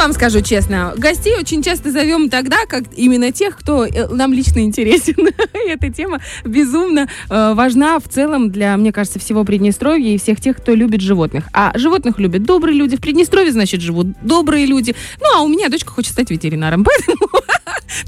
вам скажу честно, гостей очень часто зовем тогда, как именно тех, кто э, нам лично интересен. Эта тема безумно э, важна в целом для, мне кажется, всего Приднестровья и всех тех, кто любит животных. А животных любят добрые люди. В Приднестровье, значит, живут добрые люди. Ну, а у меня дочка хочет стать ветеринаром. Поэтому,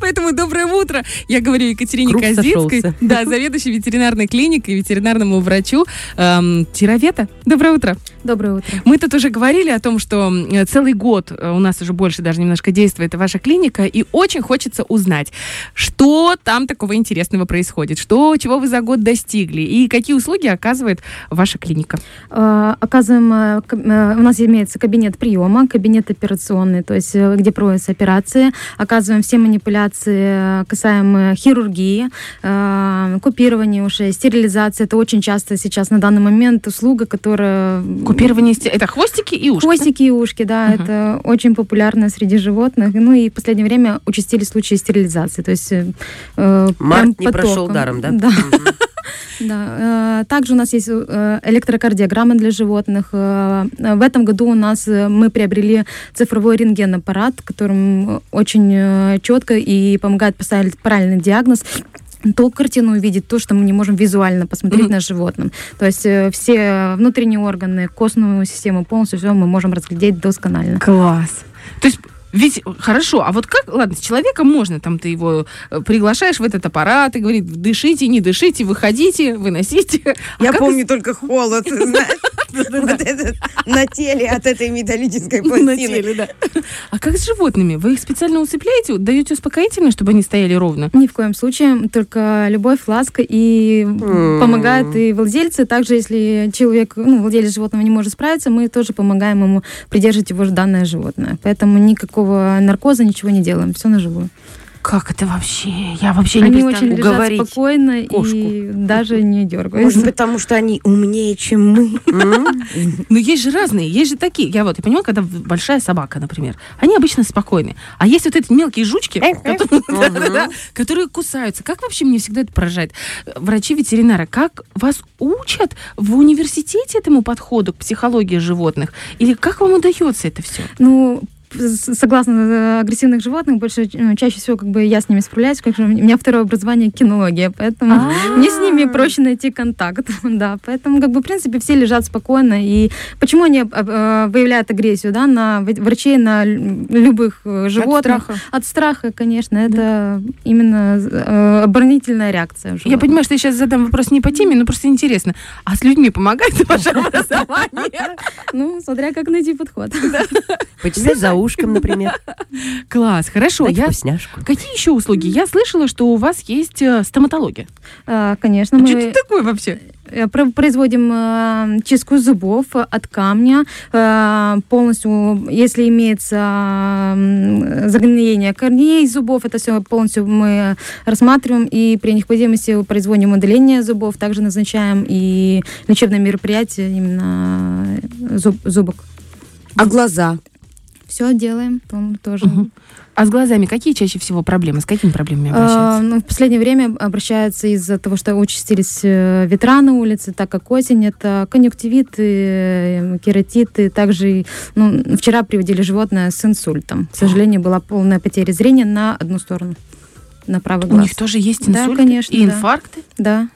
поэтому доброе утро. Я говорю Екатерине Круг Козинской, сошелся. да, заведующей ветеринарной клиникой, ветеринарному врачу эм, Тировета. Доброе утро. Доброе утро. Мы тут уже говорили о том, что целый год э, у нас уже больше даже немножко действует ваша клиника, и очень хочется узнать, что там такого интересного происходит, что, чего вы за год достигли, и какие услуги оказывает ваша клиника. Э, Оказываем, э, э, у нас имеется кабинет приема, кабинет операционный, то есть где проводятся операции. Оказываем все манипуляции э, касаемо хирургии, э, купирования ушей, стерилизации. Это очень часто сейчас на данный момент услуга, которая... Купирование, это хвостики и ушки. Хвостики и ушки, да, Мгм. это очень популярно среди животных. Ну и в последнее время участились случаи стерилизации. То есть э, э, Март не прошел даром, да? Да. Мгм. Да. э, Также у нас есть э, электрокардиограмма для животных. Э, В этом году у нас мы приобрели цифровой рентген-аппарат, которым очень четко и помогает поставить правильный диагноз ту картину увидеть, то, что мы не можем визуально посмотреть Мгм. на животном. То есть э, все внутренние органы, костную систему, полностью все мы можем разглядеть досконально. Класс. То есть ведь хорошо, а вот как, ладно, с человеком можно, там ты его э, приглашаешь в этот аппарат и говорит, дышите, не дышите, выходите, выносите. А Я помню только холод, знаешь, вот этот на теле от этой металлической На пластины. теле, да. А как с животными? Вы их специально усыпляете, даете успокоительное, чтобы они стояли ровно? Ни в коем случае, только любовь, ласка и М. помогают и владельцы. Также, если человек, ну, владелец животного не может справиться, мы тоже помогаем ему придерживать его данное животное. Поэтому никакого наркоза, ничего не делаем, все на живую. Как это вообще? Я вообще не Они представляю. очень лежат уговорить спокойно кошку. и даже не дергаются. Может, потому что они умнее, чем мы. Но есть же разные, есть же такие. Я вот, я понимаю, когда большая собака, например, они обычно спокойны. А есть вот эти мелкие жучки, которые, кусаются. Как вообще мне всегда это поражает? Врачи-ветеринары, как вас учат в университете этому подходу к психологии животных? Или как вам удается это все? Ну, согласно э, агрессивных животных, больше ну, чаще всего как бы я с ними справляюсь, как же у меня второе образование кинология, поэтому А. мне с ними проще найти контакт, да, поэтому как бы в принципе все лежат спокойно и почему они э, э, выявляют агрессию, да, на врачей на лю- любых животных страха. От страха, конечно, это именно э, оборонительная реакция. Я понимаю, что я сейчас задам вопрос не по теме, но просто интересно. А с людьми помогает ваше образование? Ну, смотря как найти подход. Почесать за ушком, например. Класс, хорошо. Дать Я... вкусняшку. Какие еще услуги? Я слышала, что у вас есть э, стоматология. А, Конечно, Что мы... это такое вообще? Э, про- Производим э, чистку зубов э, от камня э, полностью, если имеется загноение корней зубов, это все полностью мы рассматриваем и при необходимости производим удаление зубов, также назначаем и лечебное мероприятие именно э, зуб, зубок. А глаза? Все делаем, там тоже. А с глазами какие чаще всего проблемы? С какими проблемами А, обращаются? ну, в последнее время обращаются из-за того, что участились э, ветра на улице, так как осень, это конъюнктивиты, э, кератиты. Также ну, вчера приводили животное с инсультом. К сожалению, была полная потеря зрения на одну сторону, на правый У глаз. них тоже есть Да, инсульты конечно, и да. инфаркты? Да.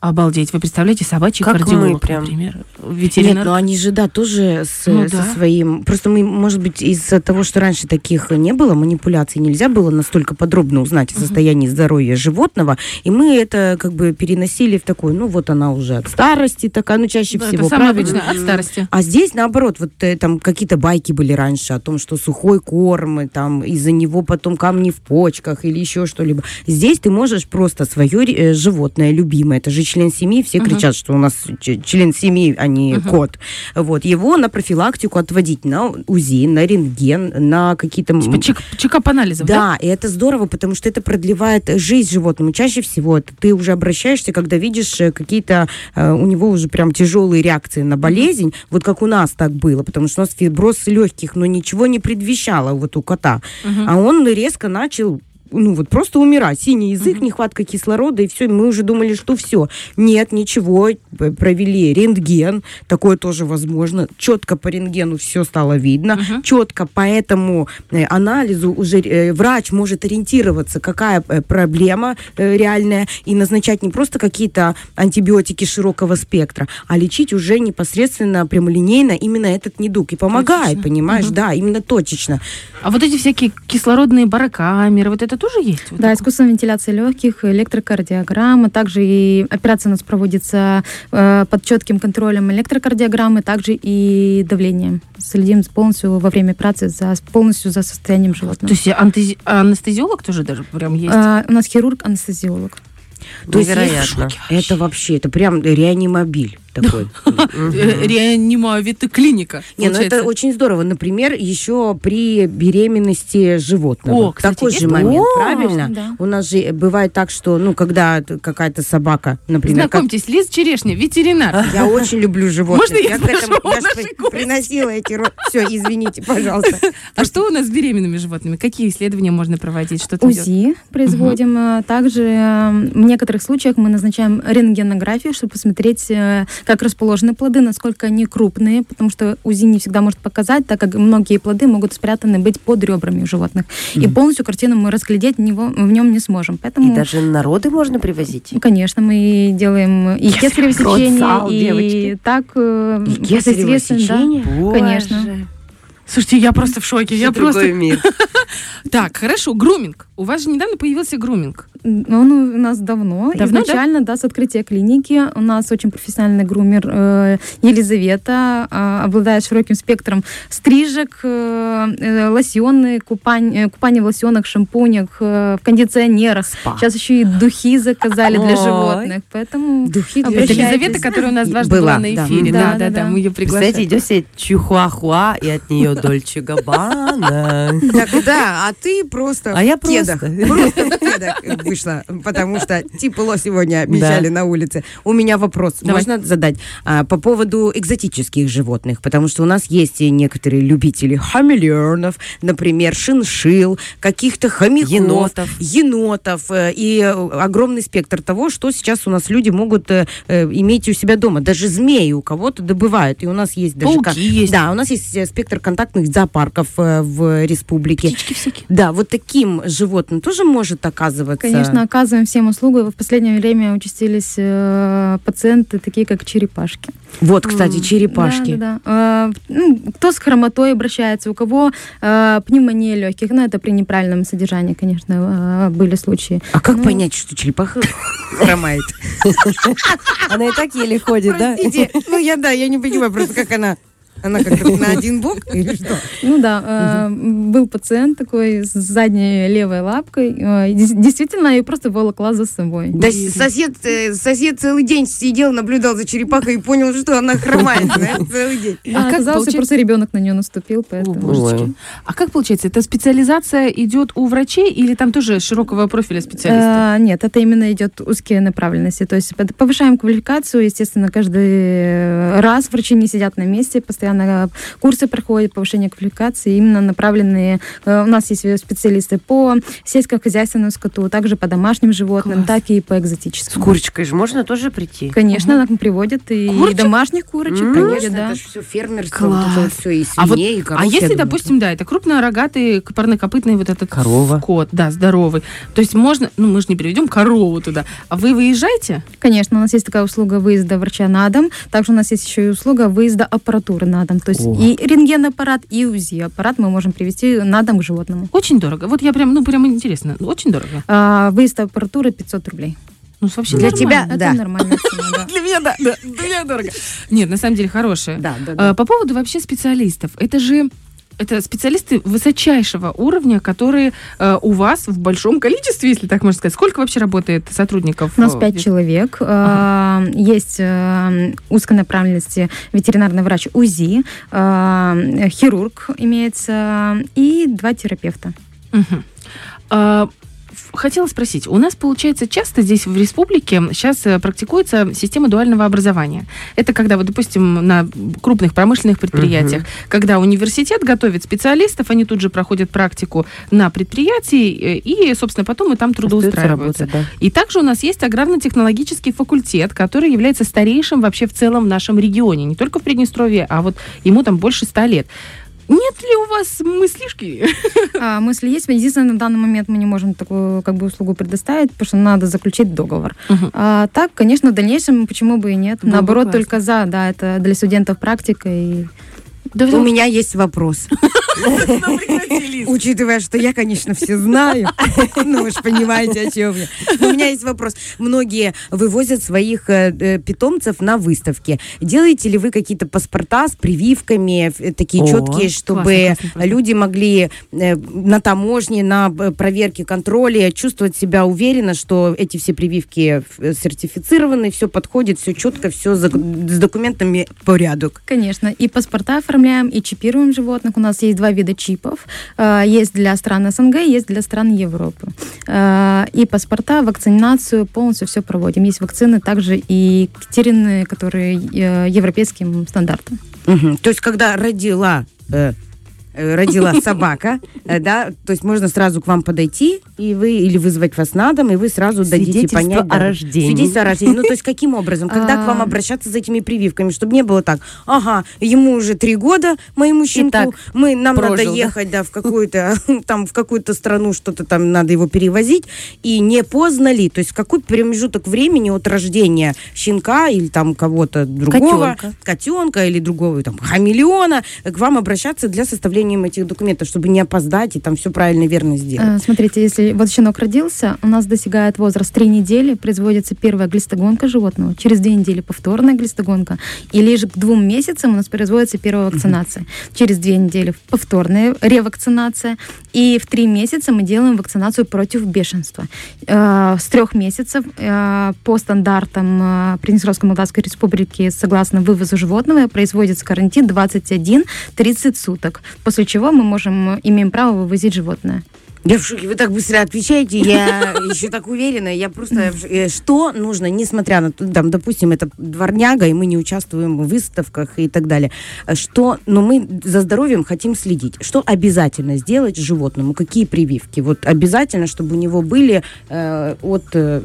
Обалдеть. Вы представляете, собачий Как мы кардиолог, прям. например, Нет, ветеринар. но они же, да, тоже с, Ну со да. своим... Просто мы, может быть, из-за того, что раньше таких не было, манипуляций нельзя было настолько подробно узнать о состоянии здоровья животного, и мы это как бы переносили в такой, ну вот она уже от старости такая, ну чаще Да, всего, это самое правильно? обычное, от старости. А здесь, наоборот, вот э, там какие-то байки были раньше о том, что сухой корм, и там из-за него потом камни в почках или еще что-либо. Здесь ты можешь просто свое э, животное любимое, это же член семьи, все Мгм. кричат, что у нас член семьи, а не Мгм. кот. Вот, его на профилактику отводить на УЗИ, на рентген, на какие-то... Типа чек- чекап анализов, да? да, и это здорово, потому что это продлевает жизнь животному. Чаще всего ты уже обращаешься, когда видишь э, какие-то э, у него уже прям тяжелые реакции на болезнь, вот как у нас так было, потому что у нас фиброз легких, но ничего не предвещало вот у кота. Мгм. А он резко начал ну вот просто умирать. Синий язык, нехватка кислорода, и все. Мы уже думали, что все. Нет, ничего. Провели рентген. Такое тоже возможно. Четко по рентгену все стало видно. Четко по этому э, анализу уже э, врач может ориентироваться, какая э, проблема реальная, и назначать не просто какие-то антибиотики широкого спектра, а лечить уже непосредственно прямолинейно именно этот недуг. И помогает, Точечно. понимаешь? Мгм. Да, именно точечно. А вот эти всякие кислородные барокамеры, вот это тоже есть? Вот Да, такое? искусственная вентиляция легких, электрокардиограмма, также и операция у нас проводится э, под четким контролем электрокардиограммы, также и давление. Следим полностью во время операции за, полностью за состоянием животного. То есть антези- анестезиолог тоже даже прям есть? А, у нас хирург-анестезиолог. То есть Невероятно. Это вообще, это прям реанимобиль такой. Э, Реанимовит клиника. Не, ну это очень здорово. Например, еще при беременности животного. О, Такой же момент, правильно? У нас же бывает так, что, ну, когда какая-то собака, например, Знакомьтесь, Лиз Черешня, ветеринар. я очень люблю животных. Можно я спрошу я приносила эти... Все, извините, пожалуйста. А что у нас с беременными животными? Какие исследования можно проводить? Что? УЗИ производим. а Также э, некоторых случаях мы назначаем рентгенографию, чтобы посмотреть, э, как расположены плоды, насколько они крупные, потому что УЗИ не всегда может показать, так как многие плоды могут спрятаны быть под ребрами у животных. И полностью картину мы разглядеть в, него, в нем не сможем. Поэтому, И даже народы можно привозить. ну, конечно, мы делаем и кесарево сечение, и девочки. так э, И кесарево непосредственно, да. сечение? Конечно. Слушайте, я просто в шоке. Я другой просто... мир. Так, хорошо, груминг. У вас же недавно появился груминг. Он у нас давно. Давно, Изначально, да? с открытия клиники. У нас очень профессиональный грумер э, Елизавета, э, обладает широким спектром стрижек, э, э, лосьоны, купань, э, купание в лосьонах, шампунях, э, в кондиционерах. Спа. Сейчас еще и духи заказали для животных. Поэтому Духи для. Елизавета, которая у нас дважды Была, на да. эфире. Да, Да, да, да, да, да. мы ее приглашаем. Представляете, идет себе чихуахуа, и от нее Дольче Габбана. Так, да, а ты просто А я просто. Просто вышла, потому что тепло сегодня обещали на улице. У меня вопрос можно задать а, по поводу экзотических животных, потому что у нас есть некоторые любители хамелеонов, например, шиншил, каких-то хомяков, Енотов. енотов э, и огромный спектр того, что сейчас у нас люди могут э, э, иметь у себя дома. Даже змеи у кого-то добывают, и у нас есть даже... Пауки есть. Да, у нас есть спектр контактных зоопарков э, в республике. Птички всякие. Да, вот таким животным тоже может оказываться. Конечно, оказываем всем услугу. В последнее время участились э, пациенты, такие как черепашки. Вот, кстати, черепашки. Да, да, да. Э, ну, кто с хромотой обращается, у кого э, пневмония легких. Ну, это при неправильном содержании, конечно, э, были случаи. А как Ну. понять, что черепаха хромает? Она и так еле ходит, да? Ну я да, я не понимаю просто, как она... Она как-то на один бок или что? Ну да, э, был пациент такой с задней левой лапкой. э, действительно, ее просто волокла за собой. Да сосед, э, сосед целый день сидел, наблюдал за черепахой и понял, что она хромает целый день. А как оказалось, получается- просто ребенок на нее наступил, поэтому... А как получается, это специализация идет у врачей или там тоже широкого профиля специалисты? Э, нет, это именно идет узкие направленности. То есть повышаем квалификацию, естественно, каждый раз врачи не сидят на месте, постоянно курсы проходят, повышение квалификации, именно направленные. э, У нас есть специалисты по сельскохозяйственному скоту, также по домашним животным, Класс. так и по С экзотическим. курочкой же можно тоже прийти? Конечно, нам приводят и Курочек? домашних курочек, М, приводят, Конечно, да. это же все фермерство, Класс. вот все, и А вот- свиней, и коров, А если, думаю, допустим, да, это крупнорогатый, парнокопытный вот этот Корова. скот, да, здоровый. То есть можно, ну мы же не переведем корову туда, а вы выезжаете? Конечно, у нас есть такая услуга выезда врача на дом. Также у нас есть еще и услуга выезда аппаратуры на дом. То есть О. и рентген-аппарат, и УЗИ-аппарат мы можем привести на дом к животному. Очень дорого. Вот я прям, ну прям интересно, очень дорого. А, выезд аппаратуры 500 рублей. Ну вообще Для нормально. тебя, Это да. да. Для меня, да, да, для меня дорого. Нет, на самом деле хорошая. Да, да, да. А, По поводу вообще специалистов. Это же это специалисты высочайшего уровня, которые э, у вас в большом количестве, если так можно сказать. Сколько вообще работает сотрудников? У нас э, пять человек. А, Есть э, узкой направленности ветеринарный врач УЗИ, а, хирург имеется и два терапевта. Мгм. Хотела спросить, у нас, получается, часто здесь в республике сейчас э, практикуется система дуального образования. Это когда, вот, допустим, на крупных промышленных предприятиях, когда университет готовит специалистов, они тут же проходят практику на предприятии, э, и, собственно, потом и там трудоустраиваются. Работать, да. И также у нас есть аграрно-технологический факультет, который является старейшим вообще в целом в нашем регионе, не только в Приднестровье, а вот ему там больше ста лет. Нет ли у вас мыслишки? А, мысли есть. Единственное, на данный момент мы не можем такую как бы услугу предоставить, потому что надо заключить договор. Мгм. А, так, конечно, в дальнейшем почему бы и нет. Было бы Наоборот, классно. только за, да, это для студентов практика и У меня есть вопрос. Учитывая, что я, конечно, все знаю. Ну, вы же понимаете, о чем я. Но У меня есть вопрос. Многие вывозят своих э, э, питомцев на выставки. Делаете ли вы какие-то паспорта с прививками, э, такие четкие, чтобы люди могли на таможне, на проверке, контроле чувствовать себя уверенно, что эти все прививки сертифицированы, все подходит, все четко, все с документами порядок. Конечно, и паспорта оформляем, и чипируем животных. У нас есть два вида чипов. Э, Есть для стран СНГ, есть для стран Европы. Э, И паспорта, вакцинацию полностью все проводим. Есть вакцины также и катерины, которые э, европейским стандартам. Мгм. То есть, когда родила родила собака, э, да, то есть можно сразу к вам подойти и вы или вызвать вас на дом, и вы сразу дадите понять. о рождении. Свидетельство о рождении. Ну, то есть каким образом? Когда к вам А. обращаться за этими прививками, чтобы не было так, ага, ему уже три года, моему щенку, мы, нам прожил, надо да? ехать, да, в какую-то, там, в какую-то страну, что-то там надо его перевозить, и не поздно ли? То есть какой промежуток времени от рождения щенка или там кого-то другого, Котенка. котенка или другого там хамелеона, к вам обращаться для составления этих документов, чтобы не опоздать и там все правильно и верно сделать. Э, Смотрите, если вот щенок родился, у нас достигает возраст 3 недели, производится первая глистогонка животного, через 2 недели повторная глистогонка, и лишь к двум месяцам у нас производится первая вакцинация. Через 2 недели повторная ревакцинация, и в 3 месяца мы делаем вакцинацию против бешенства. Э, С трех месяцев э, по стандартам Приднестровской Молдавской Республики, согласно вывозу животного, производится карантин 21-30 суток, после чего мы можем, э, имеем право вывозить животное. Я в шоке, вы так быстро отвечаете, я еще так уверена, я просто... ш- э, Что нужно, несмотря на, там, допустим, это дворняга, и мы не участвуем в выставках и так далее, э, что, но мы за здоровьем хотим следить. Что обязательно сделать животному? Какие прививки? Вот обязательно, чтобы у него были э, от э,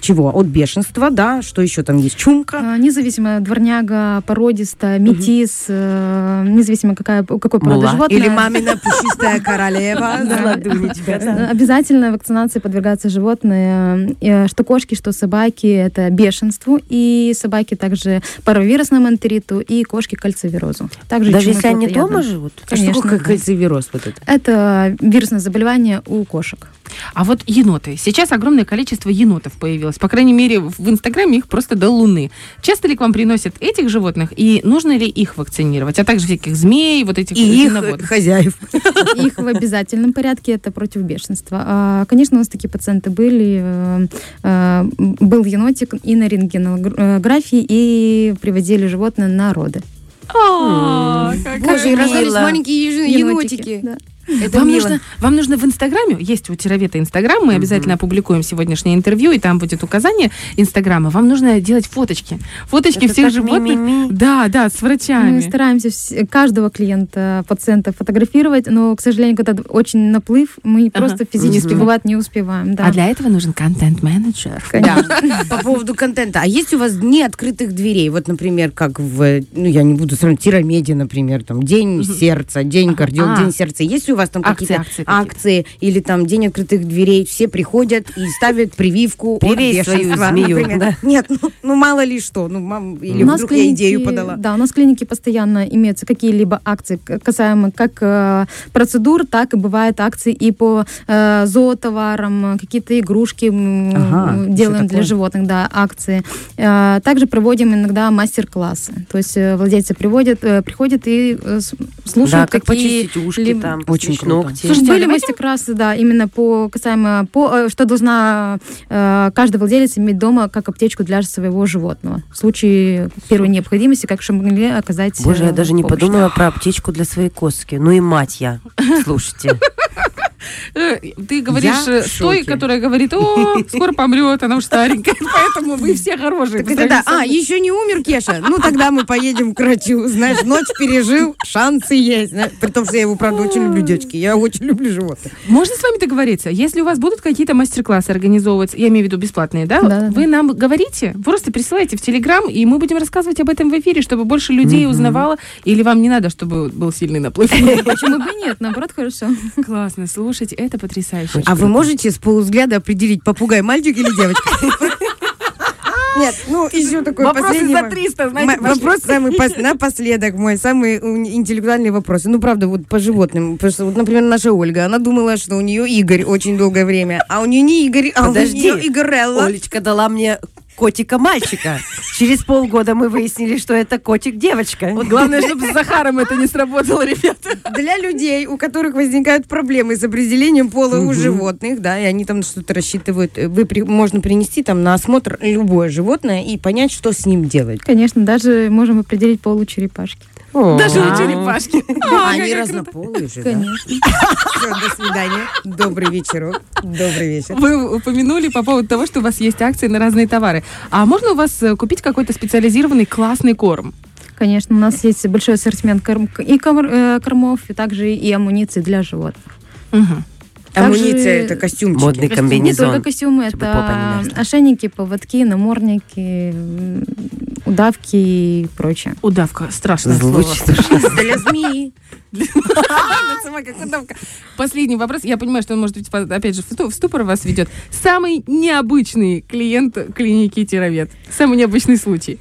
чего? От бешенства, да? Что еще там есть? Чумка? А, Независимо, дворняга, породиста, метис, э, независимо какая, какой породы животное. Или мамина пушистая королева? Э, Обязательно вакцинации подвергаются животные, э, что кошки, что собаки, это бешенству, и собаки также паровирусному энтериту, и кошки кальцивирозу. Также Даже если они дома живут? А что Конечно. такое кальцивироз вот это? Это вирусное заболевание у кошек. А вот еноты. Сейчас огромное количество енотов появилось. По крайней мере, в Инстаграме их просто до луны. Часто ли к вам приносят этих животных? И нужно ли их вакцинировать? А также всяких змей, вот этих И их хозяев. Их в обязательном порядке это против бешенства. А, Конечно, у нас такие пациенты были. э, э, Был енотик и на рентгенографии, и приводили животное на роды. Как Боже, и мило. рождались маленькие енотики. Да. Это вам мило. нужно, вам нужно в Инстаграме, есть у Тировета Инстаграм, мы обязательно опубликуем сегодняшнее интервью, и там будет указание Инстаграма. Вам нужно делать фоточки. Фоточки Это всех животных. ми-ми-ми. Да, да, с врачами. Мы стараемся вс- каждого клиента, пациента фотографировать, но, к сожалению, когда очень наплыв, мы Ага. просто физически, Мгм. бывает, не успеваем. Да. А для этого нужен контент-менеджер. Конечно. По поводу контента. А есть у вас дни открытых дверей? Вот, например, как в, ну, я не буду сравнивать, Тирамеде, например, там, День сердца, День кардио, А. День сердца. Есть у вас там какие-то акции акции или там День открытых дверей? Все приходят и ставят прививку Привей свою змею, да. Нет, ну, ну, мало ли что. Ну, мам, или У нас вдруг я идею подала. Да, у нас в клинике постоянно имеются какие-либо акции, касаемо как э, процедур, так и бывают акции и по э, зоотоварам, какие-то игрушки Ага, делаем для животных, да, акции. Э, также проводим иногда мастер-классы. То есть э, владельцы приводят, э, приходят и э, с- Да, слушают, как какие почистить ушки либо- там, Очень круто. ногти. Слушайте, были давайте- мастер-классы, да, именно по касаемо, по, э, что должна э, каждый владелец иметь дома как аптечку для своего животного. В случае первой необходимости, как чтобы могли оказать Боже, я э, даже не помощь. подумала про аптечку для своей коски. Ну и мать я. Слушайте. Э, Ты говоришь Я э, с той, которая говорит, о, скоро помрет, она уж старенькая, поэтому вы все хорошие. Так да. А, еще не умер Кеша? Ну, тогда мы поедем к врачу. Знаешь, ночь пережил, шансы есть. Знаешь, При том, что я его, правда, очень люблю, девочки. Я очень люблю животных. Можно с вами договориться? Если у вас будут какие-то мастер-классы организовываться, я имею в виду бесплатные, да? Да, Вы нам говорите, просто присылайте в Телеграм, и мы будем рассказывать об этом в эфире, чтобы больше людей узнавало. Или вам не надо, чтобы был сильный наплыв? Почему бы нет? Наоборот, хорошо. Классно, слушайте, это потрясающе. А вы можете с полувзгляда определить, попугай мальчик или девочка? Нет, ну еще такой Вопросы последний за мо- 300, знаете, М- Вопрос самый пос- напоследок мой, самый интеллектуальный вопрос. Ну, правда, вот по животным. Потому что, вот, например, наша Ольга, она думала, что у нее Игорь очень долгое время, а у нее не Игорь, а Подожди. у нее Игорелла. Олечка дала мне котика-мальчика. Через полгода мы выяснили, что это котик-девочка. Вот главное, чтобы с Захаром это не сработало, ребята. Для людей, у которых возникают проблемы с определением пола у животных, да, и они там что-то рассчитывают, э, вы при- можно принести там на осмотр любое животное и понять, что с ним делать. Конечно, даже можем определить пол у черепашки. Даже у черепашки. А, А, они разнополые же? Конечно. До свидания. Добрый вечерок. Добрый вечер. Вы упомянули по поводу того, что у вас есть акции на разные товары. А можно у вас э, купить какой-то специализированный классный корм? Конечно, у нас есть большой ассортимент корм- и э, кормов, и также и амуниции для животных. Мгм. Также- Амуниция это костюмчики. Модный Не только комбинезон. костюмы, это ошейники, поводки, намордники, удавки и прочее. Удавка, страшное слово. Звучит ужасно. Для змеи. Последний вопрос. Я понимаю, что он, может быть, по- опять же, в сту- в ступор вас ведет. Самый необычный клиент клиники Тировед. Самый необычный случай.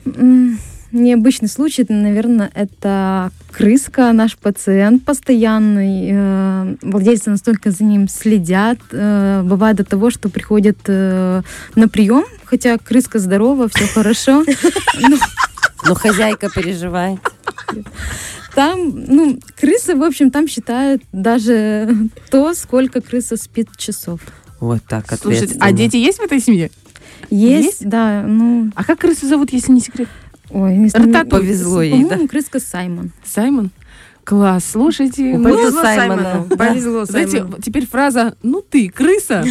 Необычный случай, наверное, это крыска, наш пациент постоянный. э, Владельцы настолько за ним следят. э, Бывает до того, что приходят э, на прием, хотя крыска здорова, все хорошо. Но хозяйка переживает. Там, ну, крыса, в общем, там считают даже то, сколько крыса спит часов. Вот так Слушайте, а дети есть в этой семье? Есть, Есть? да, ну, А как крысу зовут, если не секрет? Ой, не Рататуй. Повезло ей, да? По-моему, крыска Саймон. Саймон? Класс, слушайте. ну, Повезло Саймону. Повезло Знаете, теперь фраза «ну ты, крыса»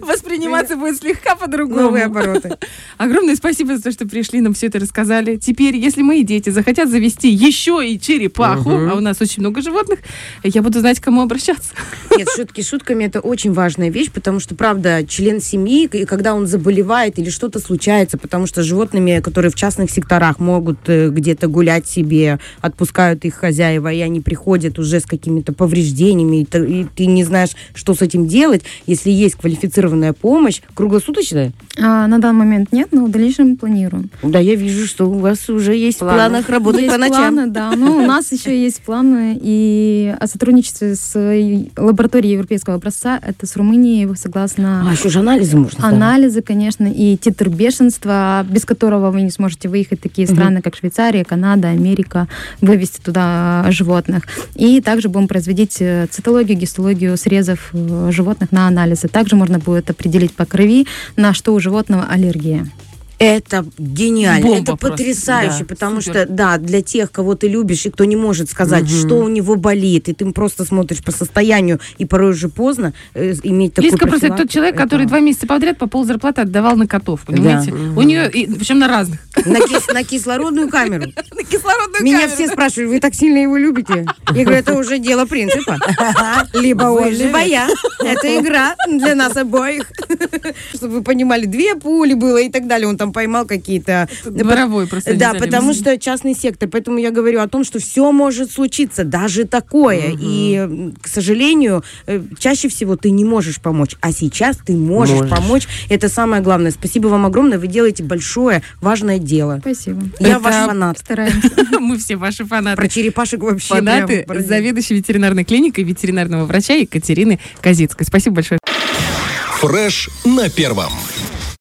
восприниматься будет слегка по-другому. Новые обороты. Огромное спасибо за то, что пришли, нам все это рассказали. Теперь, если мои дети захотят завести еще и черепаху, а у нас очень много животных, я буду знать, к кому обращаться. Нет, шутки шутками это очень важная вещь, потому что, правда, член семьи, и когда он заболевает или что-то случается, потому что с животными, которые в частных секторах могут э, где-то гулять себе, отпускают их хозяева, и они приходят уже с какими-то повреждениями, и, ты- и ты не знаешь, что с этим делать, если есть квалифицированная помощь, круглосуточная, А, на данный момент нет, но в дальнейшем планируем. да, я вижу, что у вас уже есть Планы. в планах работать есть по ночам. планы, да. Ну, у нас еще есть планы и о сотрудничестве с лабораторией европейского образца. Это с Румынией, согласно А, еще же анализы можно анализы, конечно, и титр бешенства, без которого вы не сможете выехать в такие страны, как Швейцария, Канада, Америка, вывести туда животных. И также будем производить э, цитологию, гистологию срезов э, животных на анализы. Также можно будет определить по крови, на что у животного аллергия. Это гениально, Бомба это просто. потрясающе, Да, потому супер. что, да, для тех, кого ты любишь, и кто не может сказать, Мгм. что у него болит, и ты просто смотришь по состоянию, и порой уже поздно э, иметь такую Лизка просто тот человек, это- который два месяца подряд по пол зарплаты отдавал на котов, понимаете? Да. У нее, и, причем на разных. На, кис- на кислородную камеру. На кислородную Меня камеру. все спрашивают, вы так сильно его любите? Я говорю, это уже дело принципа. Либо он, либо я. Это игра для нас обоих. Чтобы вы понимали, две пули было и так далее. Он там поймал какие-то... Дворовой просто. Да, потому что частный сектор. Поэтому я говорю о том, что все может случиться, даже такое. И, к сожалению, э, чаще всего ты не можешь помочь. А сейчас ты можешь, Можешь. помочь. Это самое главное. Спасибо вам огромное. Вы делаете большое, важное дело. Спасибо. Я Это ваш фанат. Стараемся. Мы все ваши фанаты. Про черепашек вообще Фанаты заведующей ветеринарной клиникой ветеринарного врача Екатерины Казицкой. Спасибо большое. Фреш на первом.